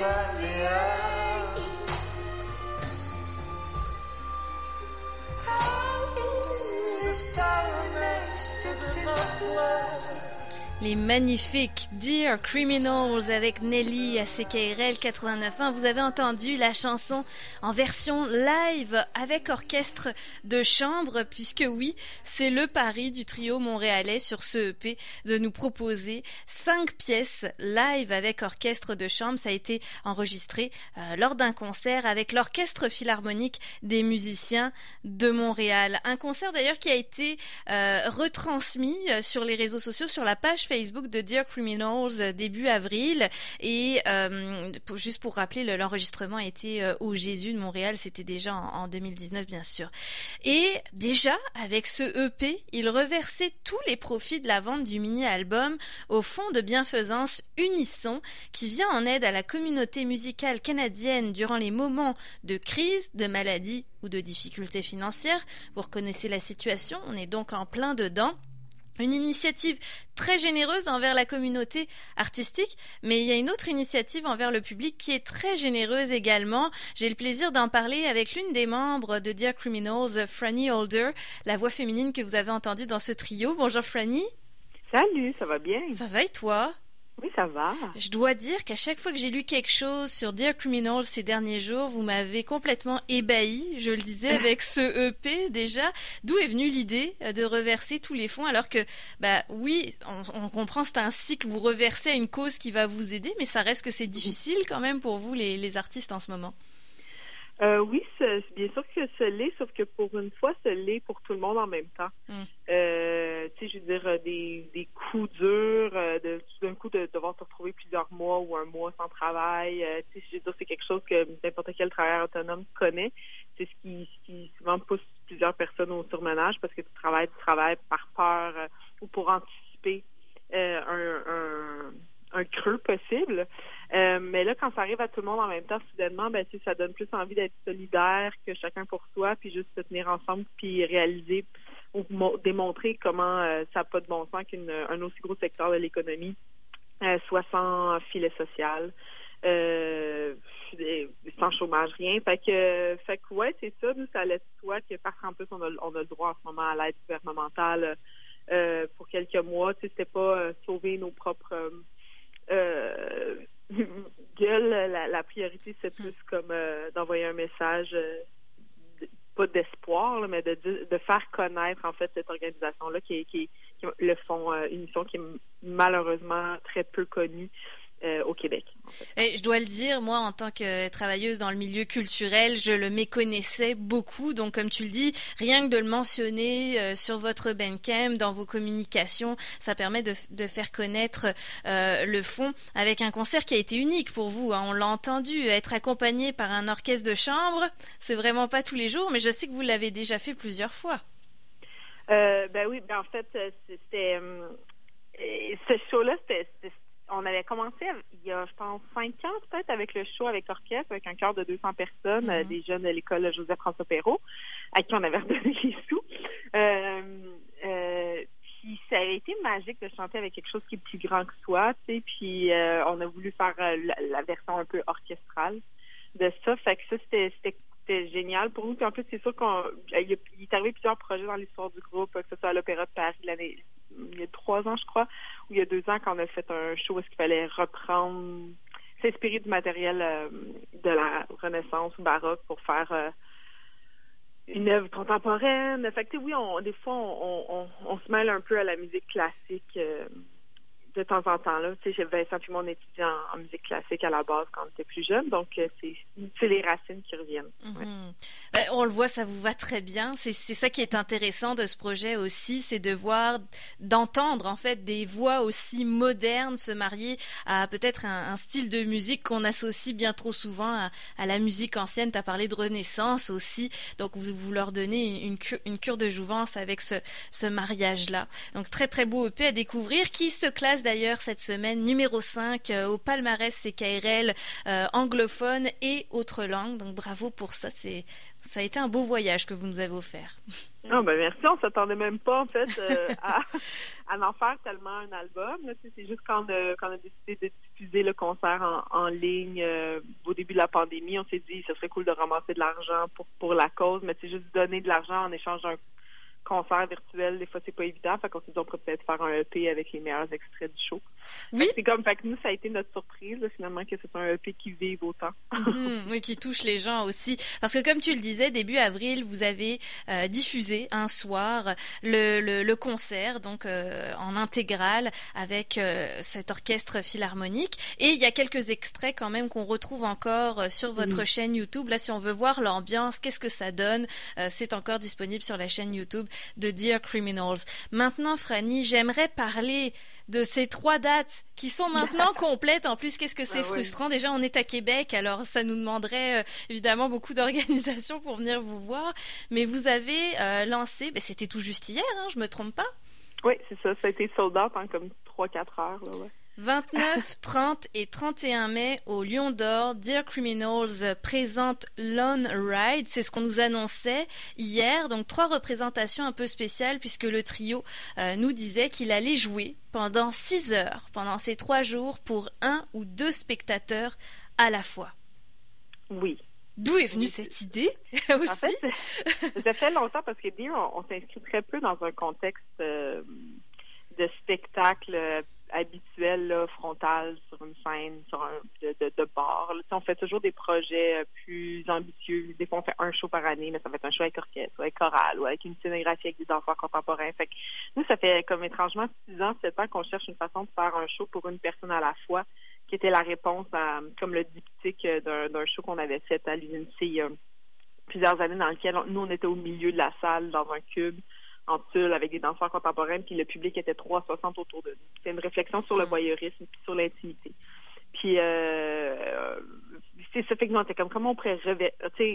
inside the eye. The silence to the blood. Les magnifiques Dear Criminals avec Nelly à CKRL 89.1. Vous avez entendu la chanson en version live avec orchestre de chambre, puisque oui, c'est le pari du trio montréalais sur ce EP de nous proposer cinq pièces live avec orchestre de chambre. Ça a été enregistré euh, lors d'un concert avec l'orchestre philharmonique des musiciens de Montréal. Un concert d'ailleurs qui a été euh, retransmis euh, sur les réseaux sociaux, sur la page Facebook de Dear Criminals début avril. Et juste pour rappeler, l'enregistrement a été au Jésus de Montréal, c'était déjà en, 2019 bien sûr. Et déjà, avec ce EP, il reversait tous les profits de la vente du mini-album au fonds de bienfaisance Unisson, qui vient en aide à la communauté musicale canadienne durant les moments de crise, de maladie ou de difficultés financières. Vous reconnaissez la situation, on est donc en plein dedans. Une initiative très généreuse envers la communauté artistique, mais il y a une autre initiative envers le public qui est très généreuse également. J'ai le plaisir d'en parler avec l'une des membres de Dear Criminals, Franny Holder, la voix féminine que vous avez entendue dans ce trio. Bonjour Franny. Salut, ça va bien? Ça va et toi? Oui, ça va. Je dois dire qu'à chaque fois que j'ai lu quelque chose sur Dear Criminals ces derniers jours, vous m'avez complètement ébahi. Je le disais avec ce EP déjà. D'où est venue l'idée euh, de reverser tous les fonds alors que, bah oui, on, comprend c'est un cycle, vous reversez à une cause qui va vous aider, mais ça reste que c'est difficile quand même pour vous les artistes en ce moment. Euh, oui, c'est bien sûr que ce l'est, sauf que pour une fois, ce l'est pour tout le monde en même temps. Mm. Euh, tu sais, je veux dire, euh, des, des coups durs, euh, de tout d'un coup de devoir se retrouver plusieurs mois ou un mois sans travail. Euh, tu sais, je veux dire, c'est quelque chose que n'importe quel travailleur autonome connaît. C'est ce qui, ce qui souvent pousse plusieurs personnes au surmenage parce que tu travailles, tu travailles par peur ou pour anticiper un, un un creux possible. Euh, quand ça arrive à tout le monde en même temps, soudainement, ben, ça donne plus envie d'être solidaire que chacun pour soi, puis juste se tenir ensemble, puis réaliser ou démontrer comment euh, ça n'a pas de bon sens qu'un aussi gros secteur de l'économie euh, soit sans filet social. sans chômage, rien. Fait que, fait que ouais, c'est ça. Nous, ça laisse soit que parce qu'en plus, on a, on a le droit en ce moment à l'aide gouvernementale pour quelques mois. Tu sais, c'était pas sauver nos propres euh, gueule, la, priorité, c'est plus comme euh, d'envoyer un message, euh, pas d'espoir, mais de, de faire connaître en fait cette organisation-là qui, qui, qui, le font une mission qui est malheureusement très peu connue euh, au Québec. Et je dois le dire, moi, en tant que travailleuse dans le milieu culturel, je le méconnaissais beaucoup. Donc, comme tu le dis, rien que de le mentionner euh, sur votre Bandcamp, dans vos communications, ça permet de, de faire connaître euh, le fond avec un concert qui a été unique pour vous. Hein. On l'a entendu, être accompagné par un orchestre de chambre, c'est vraiment pas tous les jours, mais je sais que vous l'avez déjà fait plusieurs fois. ben oui, ben en fait, c'était ce show-là, c'était on avait commencé il y a, je pense, cinq ans peut-être avec le show avec l'orchestre, avec un chœur de 200 personnes, mm-hmm. des jeunes de l'école Joseph-François Perrault, à qui on avait redonné les sous. Euh, euh, puis ça a été magique de chanter avec quelque chose qui est plus grand que soi, tu sais, puis euh, on a voulu faire la, version un peu orchestrale de ça. Fait que ça, c'était génial pour nous. Puis en plus, c'est sûr qu'il est arrivé plusieurs projets dans l'histoire du groupe, que ce soit à l'Opéra de Paris l'année il y a trois ans, je crois, il y a deux ans, quand on a fait un show où il fallait reprendre, s'inspirer du matériel euh, de la Renaissance ou baroque pour faire euh, une œuvre contemporaine. Fait que, oui, on, des fois, on, on, se mêle un peu à la musique classique. De temps en temps. Là. Tu sais, Vincent puis mon étudiant en, musique classique à la base quand on était plus jeune, donc euh, c'est les racines qui reviennent. Mhm. Ben, on le voit, ça vous va très bien. C'est ça qui est intéressant de ce projet aussi, c'est de voir, d'entendre en fait des voix aussi modernes se marier à peut-être un, style de musique qu'on associe bien trop souvent à, la musique ancienne. Tu as parlé de Renaissance aussi, donc vous, vous leur donnez une, une cure de jouvence avec ce, ce mariage-là. Donc très très beau EP à découvrir qui se classe d'ailleurs cette semaine numéro 5 euh, au palmarès CKRL euh, anglophone et autres langues. Donc bravo pour ça. C'est ça a été un beau voyage que vous nous avez offert. Ah ben merci, on s'attendait même pas en fait euh, à, en faire tellement un album. C'est juste quand on a, décidé de diffuser le concert en, ligne au début de la pandémie. On s'est dit, ce serait cool de ramasser de l'argent pour pour la cause, mais c'est juste donner de l'argent en échange d'un concert virtuel, des fois, c'est pas évident. Fait qu'on s'est dit, on pourrait peut-être faire un EP avec les meilleurs extraits du show. Oui. C'est comme, fait que nous, ça a été notre surprise, finalement, que c'est un EP qui vive autant. Mhm, oui, qui touche les gens aussi. Parce que, comme tu le disais, début avril, vous avez euh, diffusé un soir le, le, le concert, donc euh, en intégrale, avec euh, cet orchestre philharmonique. Et il y a quelques extraits quand même qu'on retrouve encore euh, sur votre Oui. chaîne YouTube. Là, si on veut voir l'ambiance, qu'est-ce que ça donne, euh, c'est encore disponible sur la chaîne YouTube de Dear Criminals. Maintenant, Franny, j'aimerais parler de ces trois dates qui sont maintenant complètes. En plus, qu'est-ce que c'est Ah oui. frustrant? Déjà, on est à Québec, alors ça nous demanderait euh, évidemment beaucoup d'organisation pour venir vous voir. Mais vous avez euh, lancé, ben, c'était tout juste hier, hein, je me trompe pas? Oui, c'est ça. Ça a été sold out en comme 3-4 heures. Là, ouais. 29, 30 et 31 mai au Lion d'Or, Dear Criminals présente Lone Ride. C'est ce qu'on nous annonçait hier. Donc trois représentations un peu spéciales puisque le trio euh, nous disait qu'il allait jouer pendant 6 heures, pendant ces trois jours pour un ou deux spectateurs à la fois. Oui. D'où est venue cette idée En aussi? fait, ça fait longtemps parce que Dear, on, on s'inscrit très peu dans un contexte euh, de spectacle habituel, là, frontal, sur une scène, sur un de, de, On fait toujours des projets euh, plus ambitieux. Des fois, on fait un show par année, mais ça va être un show avec orchestre, ou avec chorale, ou avec une scénographie avec des danseurs contemporains. Fait que nous, ça fait comme étrangement six ans, sept ans qu'on cherche une façon de faire un show pour une personne à la fois, qui était la réponse à, comme le diptyque euh, d'un show qu'on avait fait à l'UNC il y a plusieurs années dans lequel nous, on était au milieu de la salle, dans un cube, en tulle, avec des danseurs contemporains, puis le public était 360 autour de nous. C'était une réflexion sur le voyeurisme, puis sur l'intimité. Puis, euh, c'est ça fait que nous, on était comme, comment on pourrait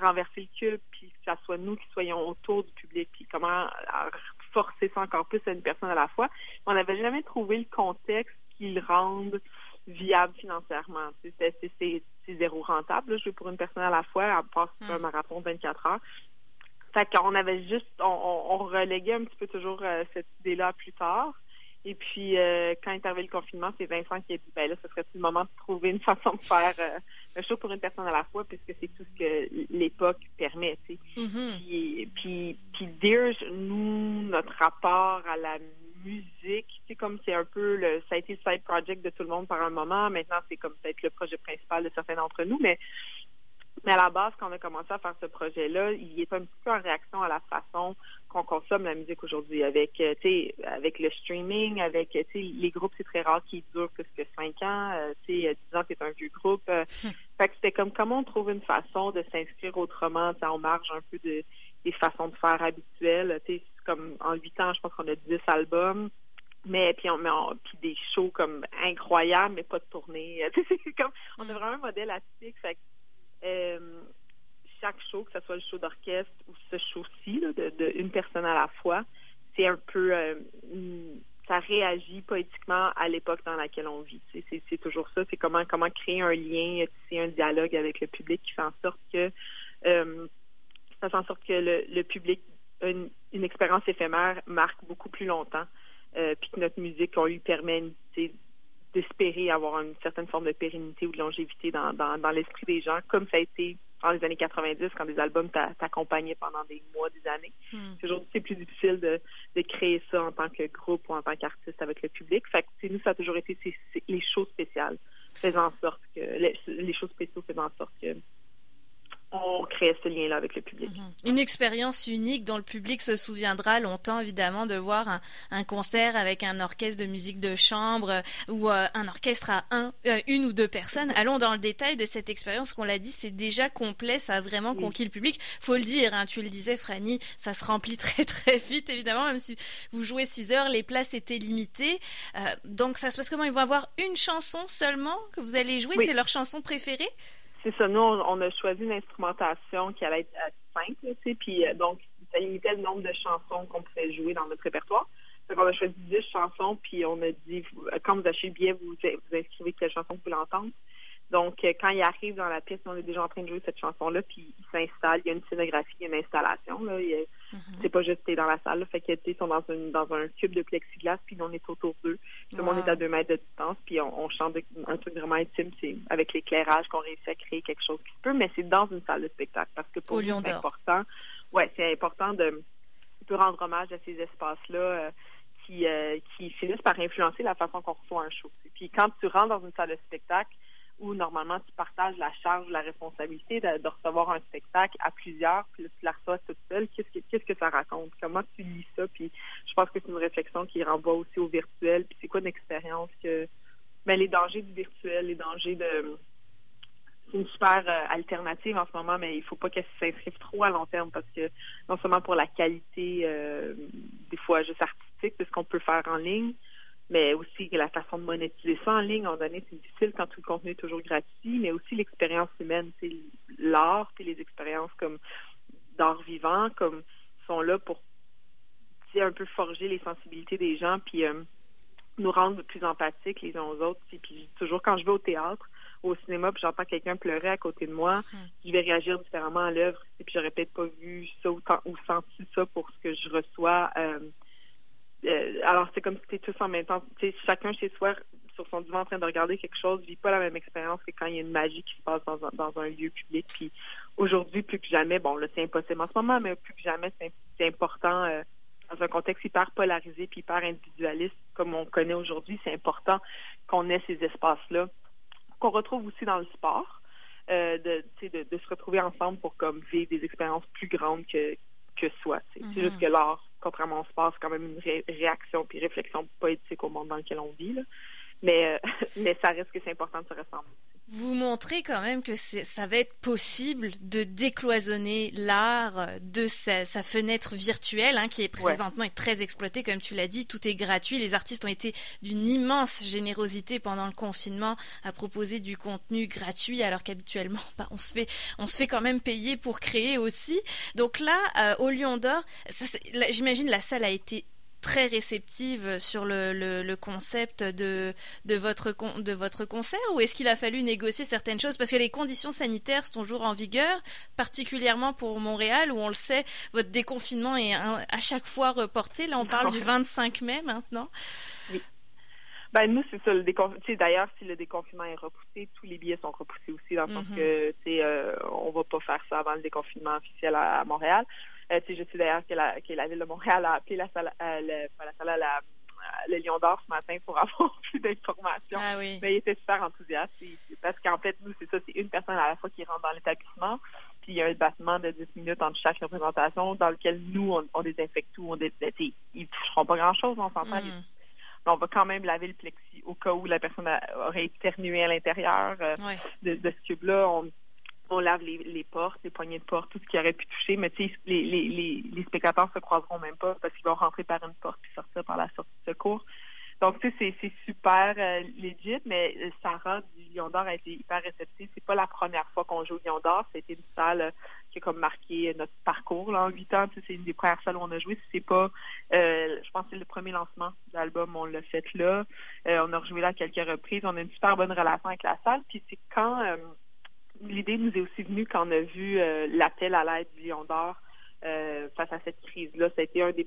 renverser le cube, puis que ça soit nous qui soyons autour du public, puis comment euh, forcer ça encore plus à une personne à la fois. On n'avait jamais trouvé le contexte qui le rende viable financièrement. C'est zéro rentable, là, jouer pour une personne à la fois, à part un Mm. marathon de 24 heures. Fait qu'on avait juste, on, on, on reléguait un petit peu toujours euh, cette idée-là plus tard. Et puis, euh, quand est arrivé le confinement, c'est Vincent qui a dit, ben là, ce serait le moment de trouver une façon de faire euh, un show pour une personne à la fois, puisque c'est tout ce que l'époque permet, tu sais. Mhm. Puis, puis, puis Dear, nous, notre rapport à la musique, c'est comme c'est un peu le, ça a été le side project de tout le monde par un moment. Maintenant, c'est comme peut-être le projet principal de certains d'entre nous, mais mais à la base, quand on a commencé à faire ce projet-là, il est un petit peu en réaction à la façon qu'on consomme la musique aujourd'hui, avec, euh, tu sais, avec le streaming, avec, tu sais, les groupes, c'est très rare qu'ils durent plus que cinq ans. euh, tu sais, dix ans, c'est un vieux groupe. euh, fait que c'était comme comment on trouve une façon de s'inscrire autrement, tu en marge un peu de, des façons de faire habituelles. Tu comme en huit ans, je pense qu'on a dix albums. Mais puis on, on- puis des shows comme incroyables, mais pas de tournée. C'est comme on a vraiment un modèle atypique. Fait que, euh, chaque show, que ce soit le show d'orchestre ou ce show-ci, de, de une personne à la fois, c'est un peu euh, mm, ça réagit poétiquement à l'époque dans laquelle on vit. C'est, toujours ça. C'est comment comment créer un lien, c'est un dialogue avec le public qui fait en sorte que euh, ça fait en sorte que le, le public une, une expérience éphémère marque beaucoup plus longtemps. Euh, puis que notre musique, on lui permet d'espérer avoir une certaine forme de pérennité ou de longévité dans, dans, dans l'esprit des gens, comme ça a été dans les années 90, quand des albums t'a- t'accompagnaient pendant des mois, des années. Mhm. Aujourd'hui, c'est plus difficile de, de créer ça en tant que groupe ou en tant qu'artiste avec le public. Fait que, nous, ça a toujours été les choses spéciales faisant en sorte que, les, les choses spéciaux faisant en sorte que on crée ce lien-là avec le public. Mhm. Une expérience unique dont le public se souviendra longtemps, évidemment, de voir un, un concert avec un orchestre de musique de chambre euh, ou euh, un orchestre à un, euh, une ou deux personnes. Allons dans le détail de cette expérience. Qu'on l'a dit, c'est déjà complet, ça a vraiment Oui. conquis le public. Faut le dire, hein, tu le disais, Franny, ça se remplit très très vite, évidemment, même si vous jouez 6 heures, les places étaient limitées. Euh, donc ça se passe comment? Ils vont avoir une chanson seulement que vous allez jouer Oui. C'est leur chanson préférée? C'est ça. Nous, on, a choisi une instrumentation qui allait être euh, simple, tu sais, puis euh, donc ça limitait le nombre de chansons qu'on pouvait jouer dans notre répertoire. Donc, on a choisi 10 chansons, puis on a dit, quand vous achetez le billet, vous vous inscrivez quelle chanson vous voulez entendre. Donc, euh, quand il arrive dans la pièce, on est déjà en train de jouer cette chanson-là, puis il s'installe, il y a une scénographie, il y a une installation. Là, mm-hmm. C'est pas juste dans la salle. Là, fait que ils sont dans, une, dans un cube de plexiglas, puis on est autour d'eux. Tout le monde est à deux mètres de distance, puis on, chante un truc vraiment intime, c'est avec l'éclairage qu'on réussit à créer quelque chose qui peut, mais c'est dans une salle de spectacle parce que pour nous, c'est important. Ouais, c'est important de, de rendre hommage à ces espaces-là. Euh, qui, euh, qui finissent par influencer la façon qu'on reçoit un show. Puis quand tu rentres dans une salle de spectacle, où normalement tu partages la charge, la responsabilité de, recevoir un spectacle à plusieurs, puis là, tu la reçois toute seule, qu'est-ce que, qu'est-ce que ça raconte? Comment tu lis ça? Puis je pense que c'est une réflexion qui renvoie aussi au virtuel, puis c'est quoi une expérience que... Mais ben, les dangers du virtuel, les dangers de... C'est une super euh, alternative en ce moment, mais il faut pas qu'elle s'inscrive trop à long terme parce que non seulement pour la qualité, euh, des fois juste artistique de ce qu'on peut faire en ligne, mais aussi la façon de monétiser ça en ligne, en donné, c'est difficile quand tout le contenu est toujours gratuit, mais aussi l'expérience humaine, c'est l'art, puis les expériences comme d'art vivant, comme sont là pour un peu forger les sensibilités des gens, puis euh, nous rendre plus empathiques les uns aux autres. Puis, toujours quand je vais au théâtre, au cinéma, puis j'entends quelqu'un pleurer à côté de moi, hum. je vais réagir différemment à l'œuvre, puis j'aurais peut-être pas vu ça ou, senti ça pour ce que je reçois. Euh, euh, alors c'est comme si c'était tous en même temps, chacun chez soi sur son divan en train de regarder quelque chose vit pas la même expérience que quand il y a une magie qui se passe dans un, dans un lieu public. Puis aujourd'hui, plus que jamais, bon là c'est impossible en ce moment, mais plus que jamais c'est important euh, dans un contexte hyper polarisé puis hyper individualiste comme on connaît aujourd'hui, c'est important qu'on ait ces espaces-là qu'on retrouve aussi dans le sport. Euh, de, de, de se retrouver ensemble pour comme vivre des expériences plus grandes que que soi. C'est mm-hmm. juste que l'art contrairement au sport, c'est quand même une réaction puis réflexion poétique au monde dans lequel on vit. Mais, euh, mais ça reste que c'est important de se ressembler vous montrez quand même que ça va être possible de décloisonner l'art de sa, fenêtre virtuelle, hein, qui est présentement très exploitée, comme tu l'as dit. Tout est gratuit. Les artistes ont été d'une immense générosité pendant le confinement à proposer du contenu gratuit, alors qu'habituellement, bah, on se fait, on se fait quand même payer pour créer aussi. Donc là, euh, au Lion d'Or, j'imagine la salle a été très réceptive sur le, le, concept de, de, votre, de votre concert ou est-ce qu'il a fallu négocier certaines choses? Parce que les conditions sanitaires sont toujours en vigueur, particulièrement pour Montréal où on le sait, votre déconfinement est à chaque fois reporté. Là, on parle du 25 mai maintenant. Oui. Ben, nous, c'est ça. Le D'ailleurs, si le déconfinement est repoussé, tous les billets sont repoussés aussi, dans le sens mm-hmm. que, tu euh, on va pas faire ça avant le déconfinement officiel à Montréal. Euh, je sais d'ailleurs que la, que la Ville de Montréal a appelé la salle, euh, le, pas la salle, la, le Lion d'Or ce matin pour avoir plus d'informations. Ah oui. Mais il était super enthousiaste parce qu'en fait, nous, c'est ça, c'est une personne à la fois qui rentre dans l'établissement. Puis il y a un battement de 10 minutes entre chaque représentation dans lequel nous, on, on désinfecte tout. On dé, ils ne toucheront pas grand-chose, on s'entend. Mm. Mais on va quand même laver le plexi au cas où la personne aurait éternué à l'intérieur euh, de, de, ce cube-là. On, on lave les, portes, les poignées de porte, tout ce qui aurait pu toucher, mais tu sais, les, les, les, spectateurs se croiseront même pas parce qu'ils vont rentrer par une porte puis sortir par la sortie de secours. Donc, tu sais, c'est super euh, legit, mais euh, Sarah du Lion d'Or a été hyper réceptive. C'est pas la première fois qu'on joue au Lion d'Or. C'était une salle euh, qui a comme marqué notre parcours là, en huit ans. Tu sais, c'est une des premières salles où on a joué. C'est pas, je pense que c'est le premier lancement de l'album. On l'a fait là. on a rejoué là quelques reprises. On a une super bonne relation avec la salle. Puis c'est quand l'idée nous est aussi venue quand on a vu euh, l'appel à l'aide du Lion d'Or euh, face à cette crise-là. Ça a été un des,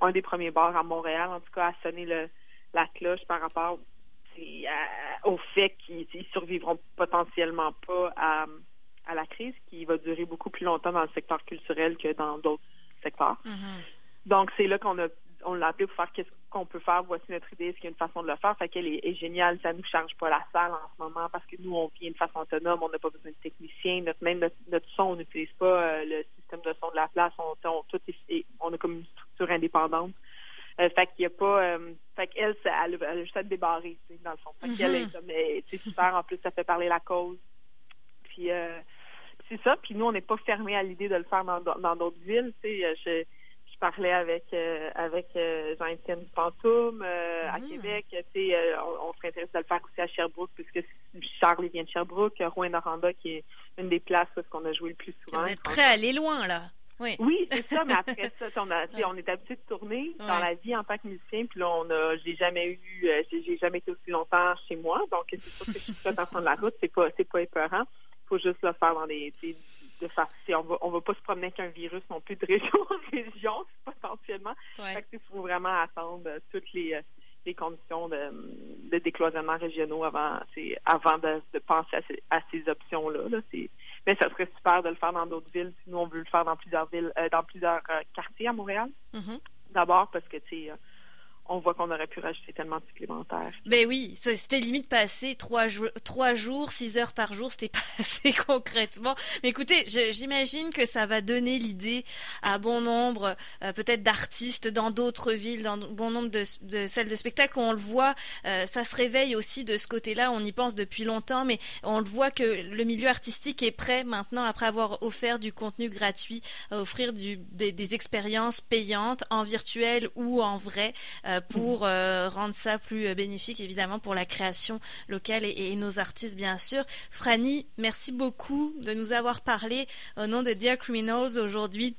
un, des premiers bars à Montréal, en tout cas, à sonner le, la cloche par rapport au fait qu'ils survivront potentiellement pas à, à la crise, qui va durer beaucoup plus longtemps dans le secteur culturel que dans d'autres secteurs. Mm-hmm. Donc, c'est là qu'on a on l'a appelé pour faire qu'est-ce qu'on peut faire, voici notre idée, est-ce qu'il y a une façon de le faire. Fait qu'elle est, géniale, ça nous charge pas la salle en ce moment parce que nous, on vient de façon autonome, on n'a pas besoin de technicien, notre, même notre, son, on n'utilise pas euh, le système de son de la place, on, on, tout on a comme une structure indépendante. Euh, fait qu'il y a pas, euh, fait qu'elle, elle, elle, a juste à débarrer, dans le fond. Fait qu'elle est c'est super, en plus, ça fait parler la cause. Puis, c'est ça, puis nous, on n'est pas fermé à l'idée de le faire dans, dans d'autres villes, tu sais, parlais avec euh, avec euh, Jean-Étienne Pantoum euh, à ah. Québec. Tu on, on, serait intéressé de le faire aussi à Sherbrooke, puisque Charles vient de Sherbrooke, Rouen-Noranda, qui est une des places où on a joué le plus souvent. Vous êtes prêt à aller loin, là. Oui, oui c'est ça, mais après ça, on, a, on est habitué de tourner dans la vie en tant que musicien, puis là, on a, j'ai jamais eu, j'ai jamais été aussi longtemps chez moi, donc c'est sûr que je suis prête à prendre la route, c'est pas, c'est pas épeurant. Faut juste le faire dans des, des de façon, on va, on va pas se promener avec un virus non plus de région en région, potentiellement. Ouais. Fait il faut vraiment attendre euh, toutes les, euh, les conditions de, de décloisonnement régionaux avant, avant de, de penser à ces, à ces options-là. Là. Mais ça serait super de le faire dans d'autres villes. Si nous, on veut le faire dans plusieurs villes, euh, dans plusieurs quartiers à Montréal. Mm-hmm. D'abord parce que, tu sais, on voit qu'on aurait pu rajouter tellement de supplémentaires. Ben oui, c'était limite passer trois, trois jours, six heures par jour, c'était pas assez concrètement. Mais écoutez, j'imagine que ça va donner l'idée à bon nombre, euh, peut-être d'artistes dans d'autres villes, dans bon nombre de, salles de spectacle on le voit, euh, ça se réveille aussi de ce côté-là. On y pense depuis longtemps, mais on le voit que le milieu artistique est prêt maintenant, après avoir offert du contenu gratuit, à offrir des expériences payantes en virtuel ou en vrai. Euh, pour euh, rendre ça plus euh, bénéfique, évidemment, pour la création locale et, nos artistes, bien sûr. Franny, merci beaucoup de nous avoir parlé au nom de Dear Criminals aujourd'hui.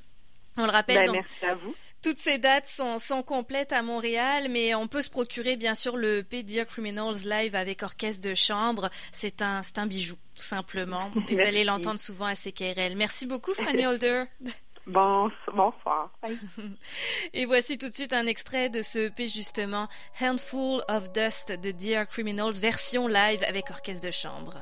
On le rappelle. Ben, merci à vous. Toutes ces dates sont, sont, complètes à Montréal, mais on peut se procurer bien sûr le EP Dear Criminals live avec orchestre de chambre. C'est un, un bijou, tout simplement. Et vous allez l'entendre souvent à CKRL. Merci beaucoup, Franny Holder. Bon, bonsoir. Et voici tout de suite un extrait de ce EP justement, Handful of Dust de Dear Criminals, version live avec orchestre de chambre.